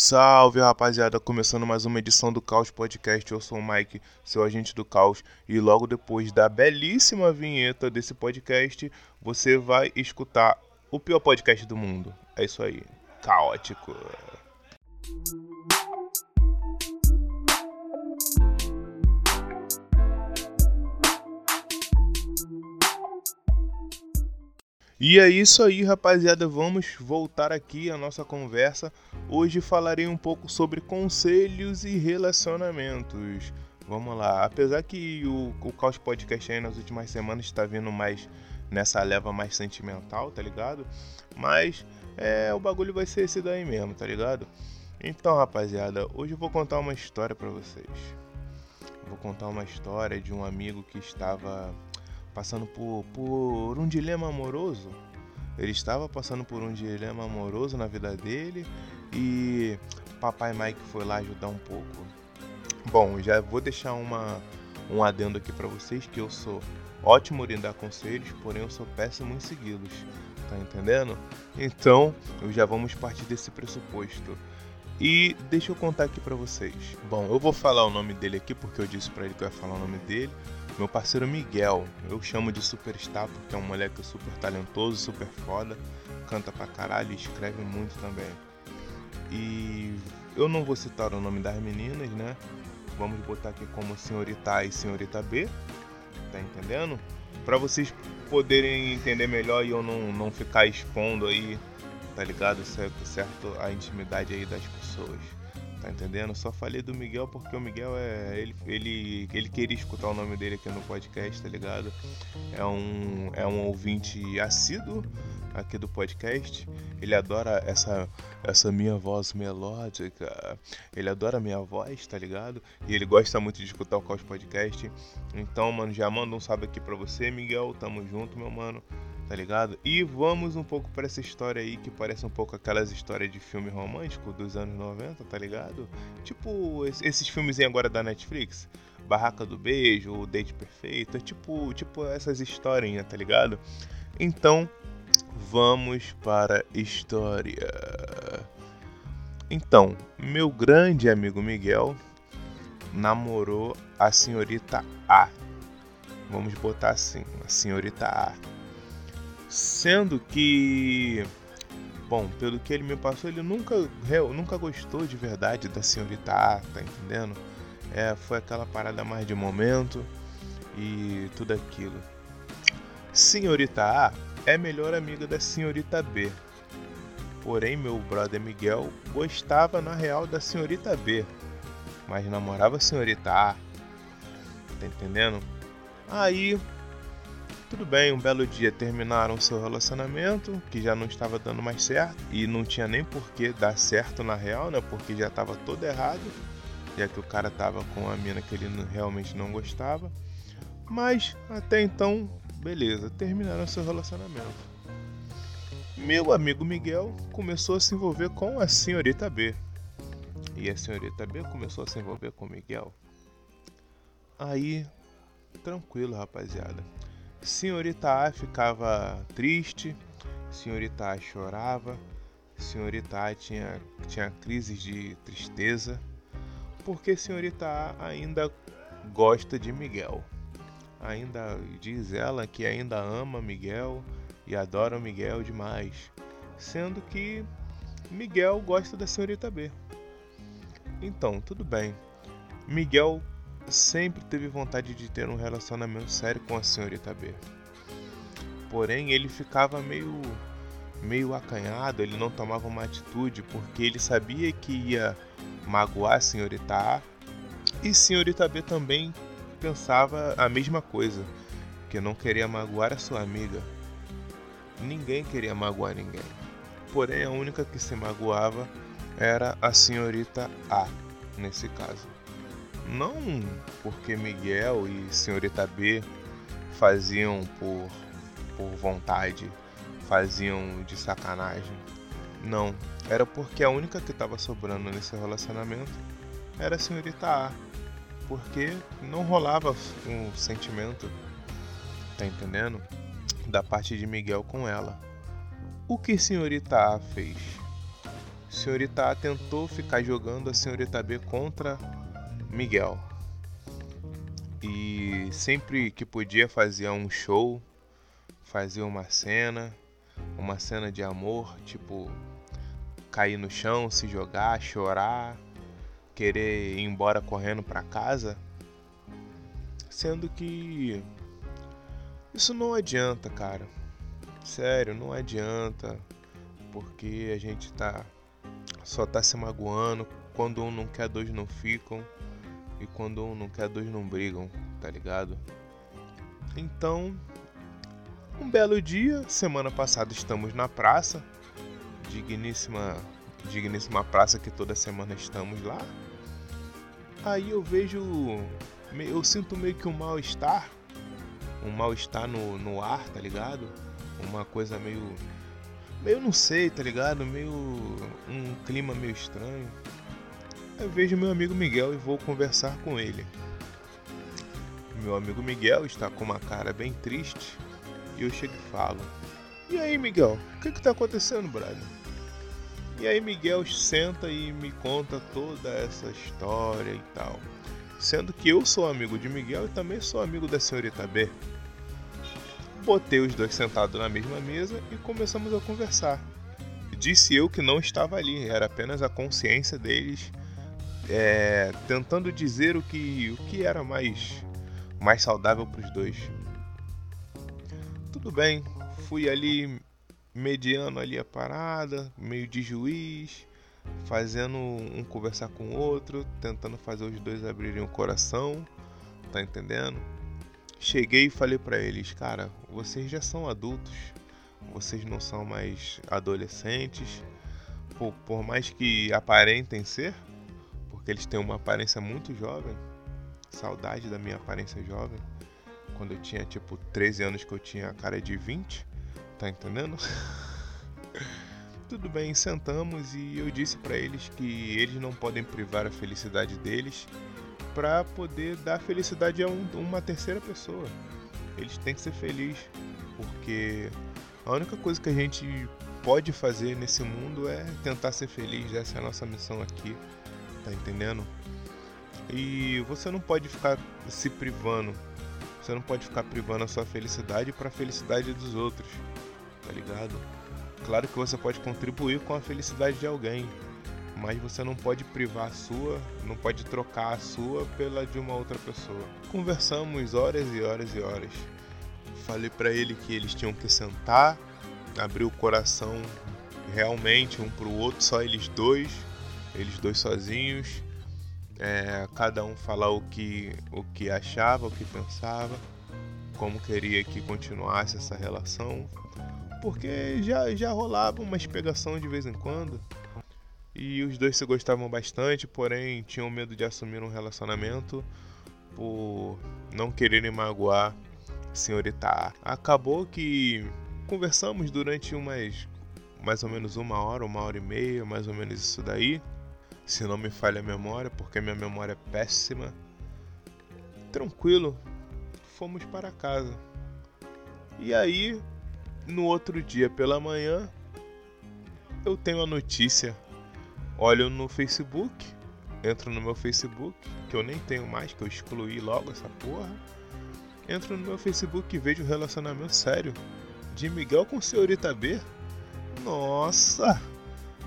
Salve rapaziada, começando mais uma edição do Caos Podcast. Eu sou o Mike, seu agente do caos, e logo depois da belíssima vinheta desse podcast, você vai escutar o pior podcast do mundo. É isso aí, caótico. E é isso aí, rapaziada. Vamos voltar aqui à nossa conversa. Hoje falarei um pouco sobre conselhos e relacionamentos. Vamos lá. Apesar que o, o Caos Podcast aí nas últimas semanas está vindo mais nessa leva mais sentimental, tá ligado? Mas é, o bagulho vai ser esse daí mesmo, tá ligado? Então, rapaziada, hoje eu vou contar uma história para vocês. Vou contar uma história de um amigo que estava passando por, por um dilema amoroso. Ele estava passando por um dilema amoroso na vida dele e papai Mike foi lá ajudar um pouco. Bom, já vou deixar uma, um adendo aqui para vocês que eu sou ótimo em dar conselhos, porém eu sou péssimo em segui-los. Tá entendendo? Então, já vamos partir desse pressuposto. E deixa eu contar aqui para vocês. Bom, eu vou falar o nome dele aqui porque eu disse para ele que eu ia falar o nome dele. Meu parceiro Miguel, eu chamo de Superstar porque é um moleque super talentoso, super foda, canta pra caralho e escreve muito também. E eu não vou citar o nome das meninas, né? Vamos botar aqui como Senhorita A e Senhorita B, tá entendendo? Para vocês poderem entender melhor e eu não, não ficar expondo aí, tá ligado? Certo, certo a intimidade aí das pessoas. Tá entendendo? Só falei do Miguel porque o Miguel é. Ele, ele, ele queria escutar o nome dele aqui no podcast, tá ligado? É um, é um ouvinte assíduo aqui do podcast. Ele adora essa, essa minha voz melódica. Ele adora minha voz, tá ligado? E ele gosta muito de escutar o Caos Podcast. Então, mano, já manda um salve aqui pra você, Miguel. Tamo junto, meu mano tá ligado? E vamos um pouco para essa história aí que parece um pouco aquelas histórias de filme romântico dos anos 90, tá ligado? Tipo esses filmes agora da Netflix, Barraca do Beijo, O Date Perfeito, é tipo, tipo essas historinhas, tá ligado? Então, vamos para a história. Então, meu grande amigo Miguel namorou a senhorita A. Vamos botar assim, a senhorita A Sendo que, bom, pelo que ele me passou, ele nunca, nunca gostou de verdade da senhorita A, tá entendendo? É, foi aquela parada mais de momento e tudo aquilo. Senhorita A é melhor amiga da senhorita B. Porém, meu brother Miguel gostava na real da senhorita B, mas namorava a senhorita A. Tá entendendo? Aí tudo bem, um belo dia terminaram seu relacionamento, que já não estava dando mais certo, e não tinha nem por que dar certo na real, né? Porque já estava todo errado, já que o cara tava com a mina que ele realmente não gostava. Mas até então, beleza, terminaram seu relacionamento. Meu amigo Miguel começou a se envolver com a senhorita B. E a senhorita B começou a se envolver com o Miguel. Aí, tranquilo, rapaziada. Senhorita A ficava triste, Senhorita A chorava, Senhorita A tinha, tinha crises de tristeza, porque Senhorita A ainda gosta de Miguel. Ainda diz ela que ainda ama Miguel e adora Miguel demais, sendo que Miguel gosta da Senhorita B. Então, tudo bem. Miguel sempre teve vontade de ter um relacionamento sério com a senhorita B. Porém, ele ficava meio meio acanhado, ele não tomava uma atitude porque ele sabia que ia magoar a senhorita A e senhorita B também pensava a mesma coisa, que não queria magoar a sua amiga. Ninguém queria magoar ninguém. Porém, a única que se magoava era a senhorita A, nesse caso. Não porque Miguel e Senhorita B faziam por, por vontade, faziam de sacanagem. Não, era porque a única que estava sobrando nesse relacionamento era a Senhorita A. Porque não rolava um sentimento, tá entendendo? Da parte de Miguel com ela. O que Senhorita A fez? senhorita A tentou ficar jogando a senhorita B contra Miguel. E sempre que podia fazia um show, fazia uma cena, uma cena de amor, tipo cair no chão, se jogar, chorar, querer ir embora correndo para casa, sendo que isso não adianta, cara. Sério, não adianta, porque a gente tá só tá se magoando, quando um não quer, dois não ficam, e quando um não quer, dois não brigam, tá ligado? Então, um belo dia, semana passada estamos na praça, digníssima, digníssima praça que toda semana estamos lá. Aí eu vejo, eu sinto meio que um mal-estar, um mal-estar no, no ar, tá ligado? Uma coisa meio, meio não sei, tá ligado? Meio um clima meio estranho. Eu vejo meu amigo Miguel e vou conversar com ele. Meu amigo Miguel está com uma cara bem triste e eu chego e falo: E aí, Miguel, o que está acontecendo, brother? E aí, Miguel senta e me conta toda essa história e tal. Sendo que eu sou amigo de Miguel e também sou amigo da senhorita B. Botei os dois sentados na mesma mesa e começamos a conversar. Disse eu que não estava ali, era apenas a consciência deles é, tentando dizer o que, o que era mais, mais saudável para os dois. Tudo bem, fui ali mediando ali a parada, meio de juiz, fazendo um conversar com o outro, tentando fazer os dois abrirem o coração, tá entendendo? Cheguei e falei para eles, cara, vocês já são adultos, vocês não são mais adolescentes, por, por mais que aparentem ser, eles têm uma aparência muito jovem, saudade da minha aparência jovem, quando eu tinha tipo 13 anos que eu tinha a cara de 20, tá entendendo? Tudo bem, sentamos e eu disse para eles que eles não podem privar a felicidade deles para poder dar felicidade a um, uma terceira pessoa. Eles têm que ser felizes, porque a única coisa que a gente pode fazer nesse mundo é tentar ser feliz. Essa é a nossa missão aqui, tá entendendo? E você não pode ficar se privando. Você não pode ficar privando a sua felicidade para a felicidade dos outros, tá ligado? Claro que você pode contribuir com a felicidade de alguém, mas você não pode privar a sua, não pode trocar a sua pela de uma outra pessoa. Conversamos horas e horas e horas. Falei para ele que eles tinham que sentar, abrir o coração realmente um pro outro, só eles dois, eles dois sozinhos, é, cada um falar o que, o que achava, o que pensava, como queria que continuasse essa relação, porque já, já rolava uma expegação de vez em quando. E os dois se gostavam bastante, porém tinham medo de assumir um relacionamento por não quererem magoar a senhorita A. Acabou que conversamos durante umas mais ou menos uma hora, uma hora e meia, mais ou menos isso daí. Se não me falha a memória, porque minha memória é péssima. Tranquilo, fomos para casa. E aí no outro dia pela manhã, eu tenho a notícia. Olho no Facebook, entro no meu Facebook, que eu nem tenho mais, que eu excluí logo essa porra. Entro no meu Facebook e vejo um relacionamento sério de Miguel com senhorita B. Nossa!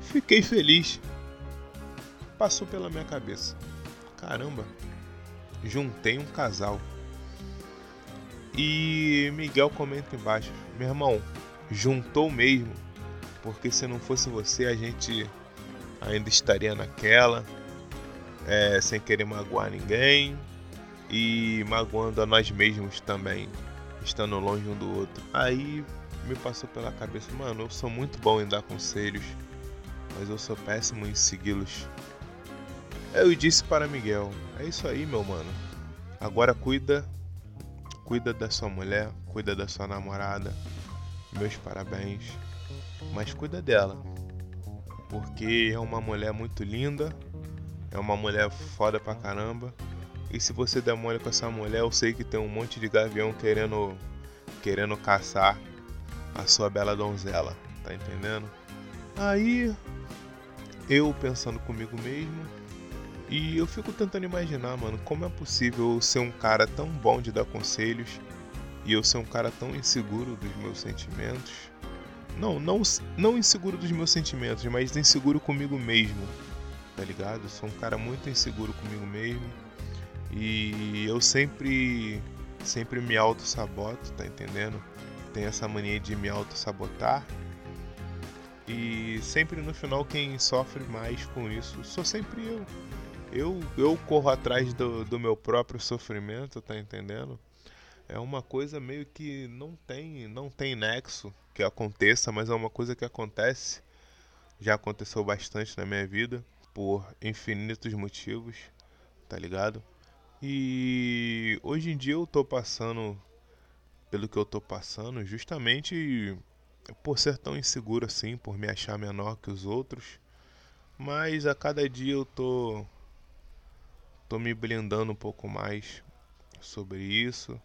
Fiquei feliz. Passou pela minha cabeça. Caramba, juntei um casal. E Miguel comenta embaixo: Meu irmão, juntou mesmo. Porque se não fosse você, a gente ainda estaria naquela, é, sem querer magoar ninguém e magoando a nós mesmos também, estando longe um do outro. Aí me passou pela cabeça, mano, eu sou muito bom em dar conselhos, mas eu sou péssimo em segui-los. Eu disse para Miguel: É isso aí, meu mano. Agora cuida Cuida da sua mulher, cuida da sua namorada. Meus parabéns. Mas cuida dela. Porque é uma mulher muito linda. É uma mulher foda pra caramba. E se você der mole com essa mulher, eu sei que tem um monte de gavião querendo querendo caçar a sua bela donzela, tá entendendo? Aí eu pensando comigo mesmo. E eu fico tentando imaginar, mano, como é possível eu ser um cara tão bom de dar conselhos e eu ser um cara tão inseguro dos meus sentimentos. Não, não, não inseguro dos meus sentimentos, mas inseguro comigo mesmo, tá ligado? Eu sou um cara muito inseguro comigo mesmo e eu sempre, sempre me auto-saboto, tá entendendo? Tenho essa mania de me auto-sabotar e sempre no final quem sofre mais com isso sou sempre eu. Eu, eu corro atrás do, do meu próprio sofrimento, tá entendendo? É uma coisa meio que não tem, não tem nexo que aconteça, mas é uma coisa que acontece. Já aconteceu bastante na minha vida por infinitos motivos, tá ligado? E hoje em dia eu tô passando pelo que eu tô passando, justamente por ser tão inseguro assim, por me achar menor que os outros. Mas a cada dia eu tô tô me blindando um pouco mais sobre isso.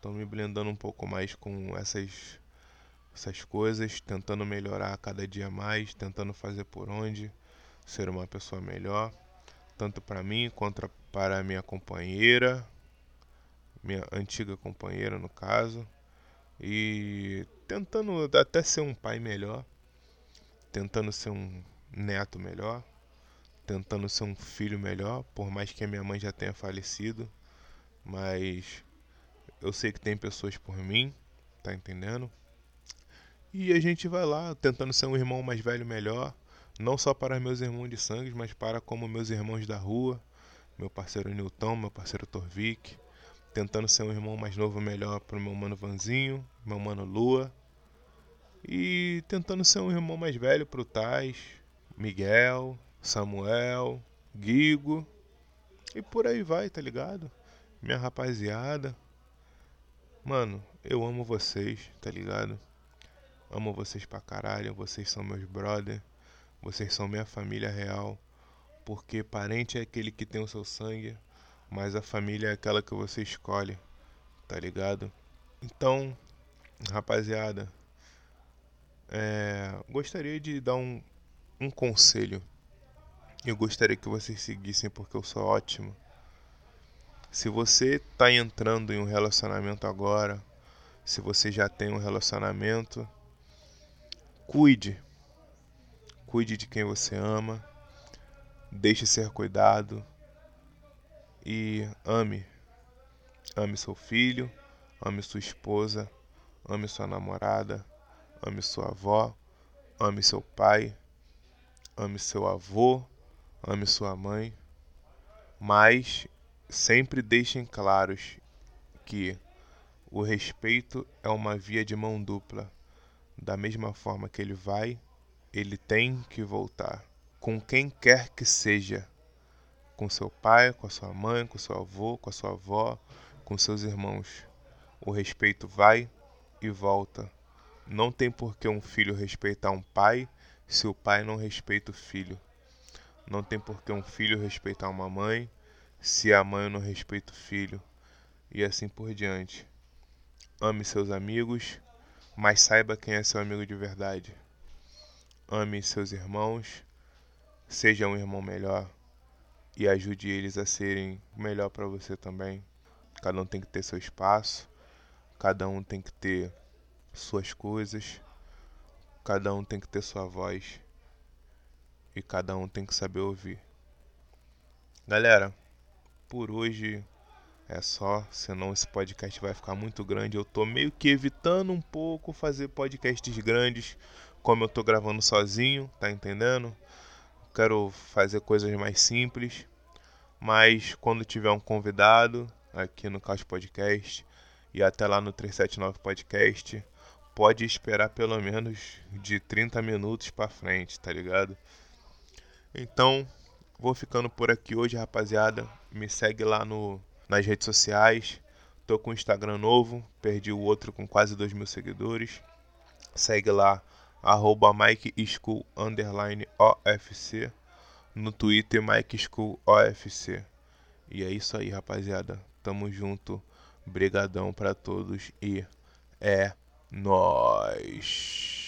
Tô me blindando um pouco mais com essas essas coisas, tentando melhorar cada dia mais, tentando fazer por onde ser uma pessoa melhor, tanto para mim quanto para minha companheira, minha antiga companheira no caso, e tentando até ser um pai melhor, tentando ser um neto melhor, tentando ser um filho melhor, por mais que a minha mãe já tenha falecido, mas eu sei que tem pessoas por mim, tá entendendo? E a gente vai lá tentando ser um irmão mais velho melhor, não só para meus irmãos de sangue, mas para como meus irmãos da rua, meu parceiro Nilton, meu parceiro Torvik, tentando ser um irmão mais novo melhor para o meu mano Vanzinho, meu mano Lua, e tentando ser um irmão mais velho pro Tais, Miguel, Samuel, Guigo e por aí vai, tá ligado? Minha rapaziada. Mano, eu amo vocês, tá ligado? Amo vocês pra caralho, vocês são meus brother, vocês são minha família real. Porque parente é aquele que tem o seu sangue, mas a família é aquela que você escolhe, tá ligado? Então, rapaziada, é, gostaria de dar um, um conselho. Eu gostaria que vocês seguissem porque eu sou ótimo. Se você está entrando em um relacionamento agora, se você já tem um relacionamento, cuide. Cuide de quem você ama. Deixe ser cuidado. E ame. Ame seu filho, ame sua esposa, ame sua namorada, ame sua avó, ame seu pai, ame seu avô, ame sua mãe, mas sempre deixem claros que o respeito é uma via de mão dupla. Da mesma forma que ele vai, ele tem que voltar. Com quem quer que seja. Com seu pai, com a sua mãe, com seu avô, com a sua avó, com seus irmãos. O respeito vai e volta. Não tem por que um filho respeitar um pai se o pai não respeita o filho. Não tem por que um filho respeitar uma mãe se a mãe não respeita o filho. E assim por diante. Ame seus amigos, mas saiba quem é seu amigo de verdade. Ame seus irmãos, seja um irmão melhor e ajude eles a serem melhor para você também. Cada um tem que ter seu espaço, cada um tem que ter suas coisas, cada um tem que ter sua voz e cada um tem que saber ouvir. Galera, por hoje é só, senão esse podcast vai ficar muito grande. Eu tô meio que evitando um pouco fazer podcasts grandes, como eu tô gravando sozinho, tá entendendo? Quero fazer coisas mais simples, mas quando tiver um convidado aqui no Caos Podcast e até lá no 379 Podcast, pode esperar pelo menos de 30 minutos para frente, tá ligado? Então, vou ficando por aqui hoje, rapaziada. Me segue lá no, nas redes sociais. Tô com o Instagram novo, perdi o outro com quase 2 mil seguidores. Segue lá, arroba. No Twitter, MikeSchoolOFC. E é isso aí, rapaziada. Tamo junto. Brigadão para todos e é nós.